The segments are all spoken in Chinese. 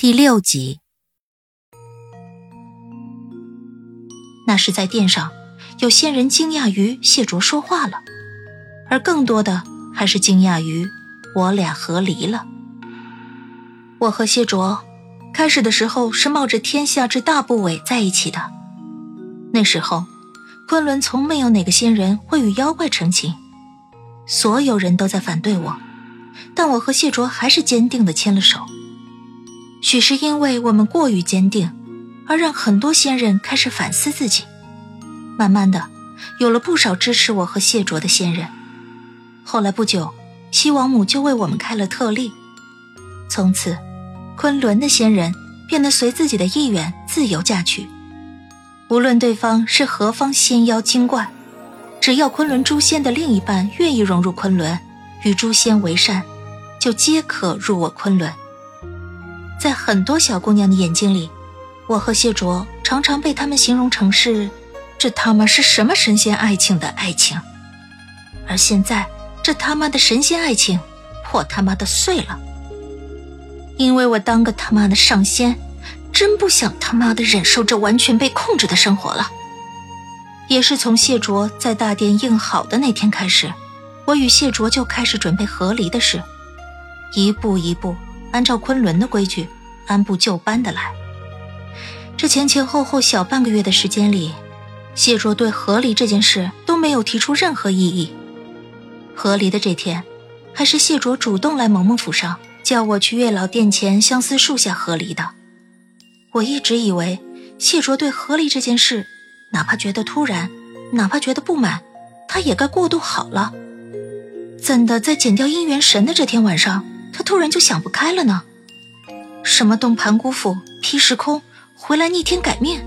第六集。那是在殿上，有仙人惊讶于谢卓说话了，而更多的还是惊讶于我俩和离了。我和谢卓开始的时候是冒着天下之大不韪在一起的，那时候昆仑从没有哪个仙人会与妖怪成亲，所有人都在反对我，但我和谢卓还是坚定的牵了手。许是因为我们过于坚定。而让很多仙人开始反思自己，慢慢的，有了不少支持我和谢卓的仙人。后来不久，西王母就为我们开了特例，从此，昆仑的仙人变得随自己的意愿自由嫁娶，无论对方是何方仙妖精怪，只要昆仑诛仙的另一半愿意融入昆仑，与诛仙为善，就皆可入我昆仑。在很多小姑娘的眼睛里。我和谢卓常常被他们形容成是，这他妈是什么神仙爱情的爱情？而现在这他妈的神仙爱情破他妈的碎了，因为我当个他妈的上仙，真不想他妈的忍受这完全被控制的生活了。也是从谢卓在大殿应好的那天开始，我与谢卓就开始准备和离的事，一步一步按照昆仑的规矩，按部就班的来。这前前后后小半个月的时间里，谢卓对和离这件事都没有提出任何异议。和离的这天，还是谢卓主动来萌萌府上，叫我去月老殿前相思树下和离的。我一直以为谢卓对和离这件事，哪怕觉得突然，哪怕觉得不满，他也该过渡好了。怎的在剪掉姻缘神的这天晚上，他突然就想不开了呢？什么动盘古斧、劈时空？回来逆天改命，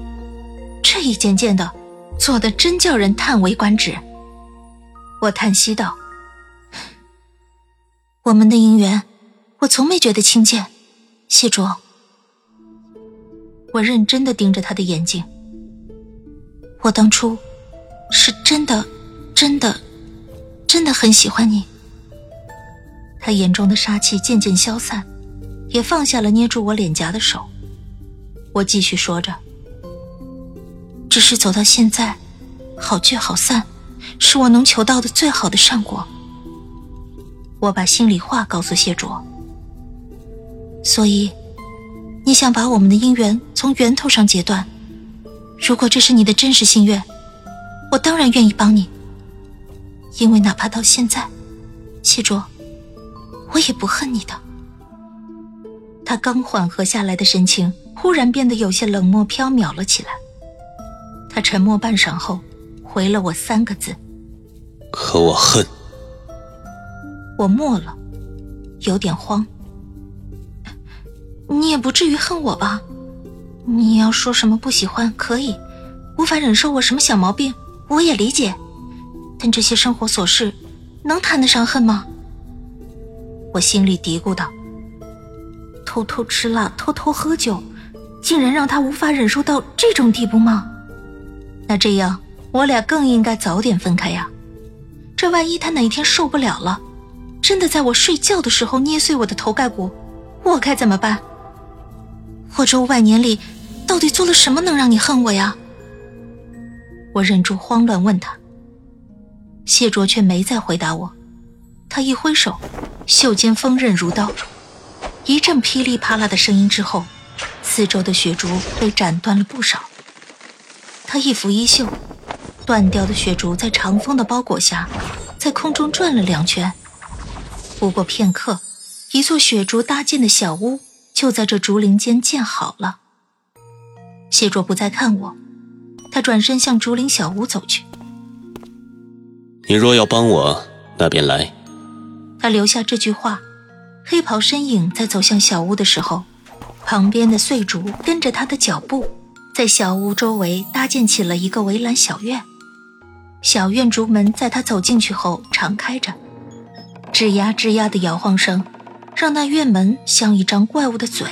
这一件件的做的真叫人叹为观止。我叹息道：“我们的姻缘，我从没觉得亲切。”谢卓，我认真的盯着他的眼睛。我当初是真的、真的、真的很喜欢你。他眼中的杀气渐渐消散，也放下了捏住我脸颊的手。我继续说着，只是走到现在，好聚好散，是我能求到的最好的善果。我把心里话告诉谢卓，所以，你想把我们的姻缘从源头上截断？如果这是你的真实心愿，我当然愿意帮你。因为哪怕到现在，谢卓，我也不恨你的。他刚缓和下来的神情。忽然变得有些冷漠飘渺了起来。他沉默半晌后，回了我三个字：“可我恨。”我默了，有点慌。你也不至于恨我吧？你要说什么不喜欢可以，无法忍受我什么小毛病，我也理解。但这些生活琐事，能谈得上恨吗？我心里嘀咕道：“偷偷吃辣，偷偷喝酒。”竟然让他无法忍受到这种地步吗？那这样我俩更应该早点分开呀。这万一他哪一天受不了了，真的在我睡觉的时候捏碎我的头盖骨，我该怎么办？我这五百年里到底做了什么能让你恨我呀？我忍住慌乱问他。谢卓却没再回答我，他一挥手，袖间锋刃如刀，一阵噼里啪啦的声音之后。四周的雪竹被斩断了不少。他一拂衣袖，断掉的雪竹在长风的包裹下，在空中转了两圈。不过片刻，一座雪竹搭建的小屋就在这竹林间建好了。谢卓不再看我，他转身向竹林小屋走去。你若要帮我，那便来。他留下这句话，黑袍身影在走向小屋的时候，旁边的碎竹跟着他的脚步，在小屋周围搭建起了一个围栏小院。小院竹门在他走进去后敞开着，吱呀吱呀的摇晃声，让那院门像一张怪物的嘴。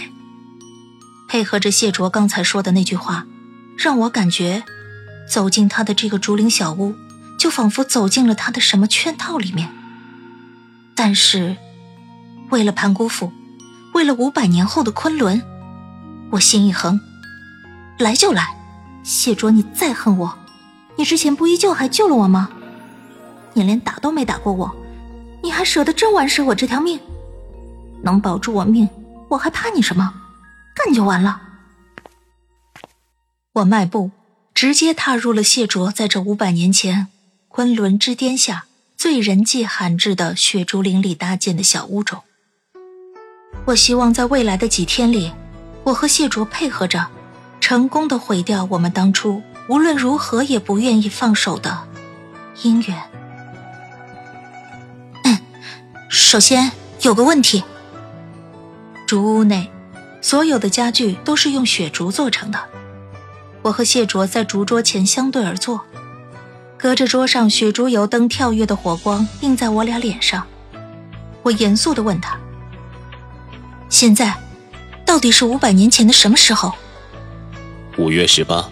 配合着谢卓刚才说的那句话，让我感觉，走进他的这个竹林小屋，就仿佛走进了他的什么圈套里面。但是，为了盘古府，为了五百年后的昆仑，我心一横，来就来。谢卓，你再恨我，你之前不依旧还救了我吗？你连打都没打过我，你还舍得真玩舍我这条命？能保住我命，我还怕你什么？干就完了。我迈步，直接踏入了谢卓在这五百年前昆仑之巅下。最人迹罕至的雪竹林里搭建的小屋中，我希望在未来的几天里，我和谢卓配合着，成功的毁掉我们当初无论如何也不愿意放手的姻缘。嗯，首先有个问题，竹屋内所有的家具都是用雪竹做成的，我和谢卓在竹桌前相对而坐。隔着桌上雪竹油灯跳跃的火光映在我俩脸上，我严肃地问他：“现在，到底是五百年前的什么时候？”五月十八。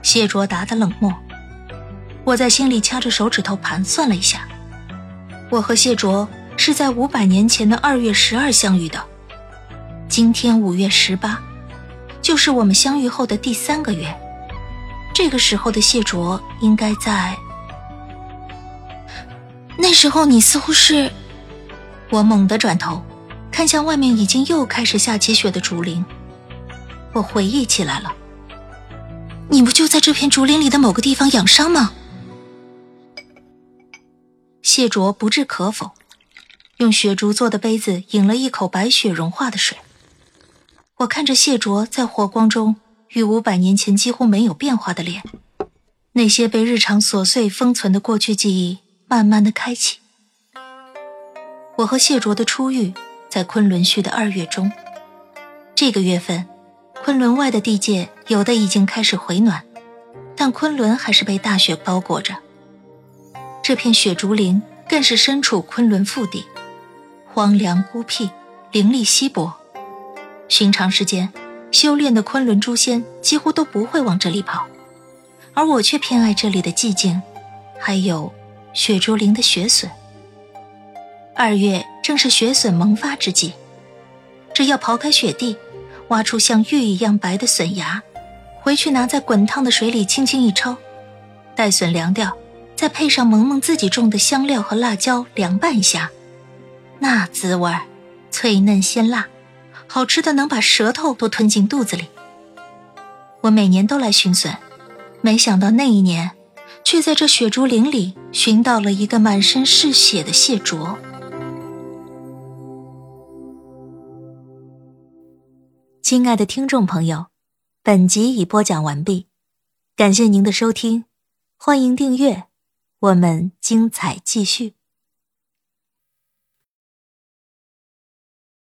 谢卓答的冷漠。我在心里掐着手指头盘算了一下，我和谢卓是在五百年前的二月十二相遇的，今天五月十八，就是我们相遇后的第三个月。这个时候的谢卓应该在。那时候你似乎是……我猛地转头，看向外面已经又开始下起雪的竹林。我回忆起来了，你不就在这片竹林里的某个地方养伤吗？谢卓不置可否，用雪竹做的杯子饮了一口白雪融化的水。我看着谢卓在火光中。与五百年前几乎没有变化的脸，那些被日常琐碎封存的过去记忆慢慢的开启。我和谢卓的初遇在昆仑虚的二月中，这个月份，昆仑外的地界有的已经开始回暖，但昆仑还是被大雪包裹着。这片雪竹林更是身处昆仑腹地，荒凉孤僻，灵力稀薄，寻常时间。修炼的昆仑诛仙几乎都不会往这里跑，而我却偏爱这里的寂静，还有雪竹林的雪笋。二月正是雪笋萌发之际，只要刨开雪地，挖出像玉一样白的笋芽，回去拿在滚烫的水里轻轻一焯，待笋凉掉，再配上萌萌自己种的香料和辣椒凉拌一下，那滋味脆嫩鲜辣。好吃的能把舌头都吞进肚子里。我每年都来寻笋，没想到那一年，却在这雪竹林里寻到了一个满身是血的谢卓。亲爱的听众朋友，本集已播讲完毕，感谢您的收听，欢迎订阅，我们精彩继续。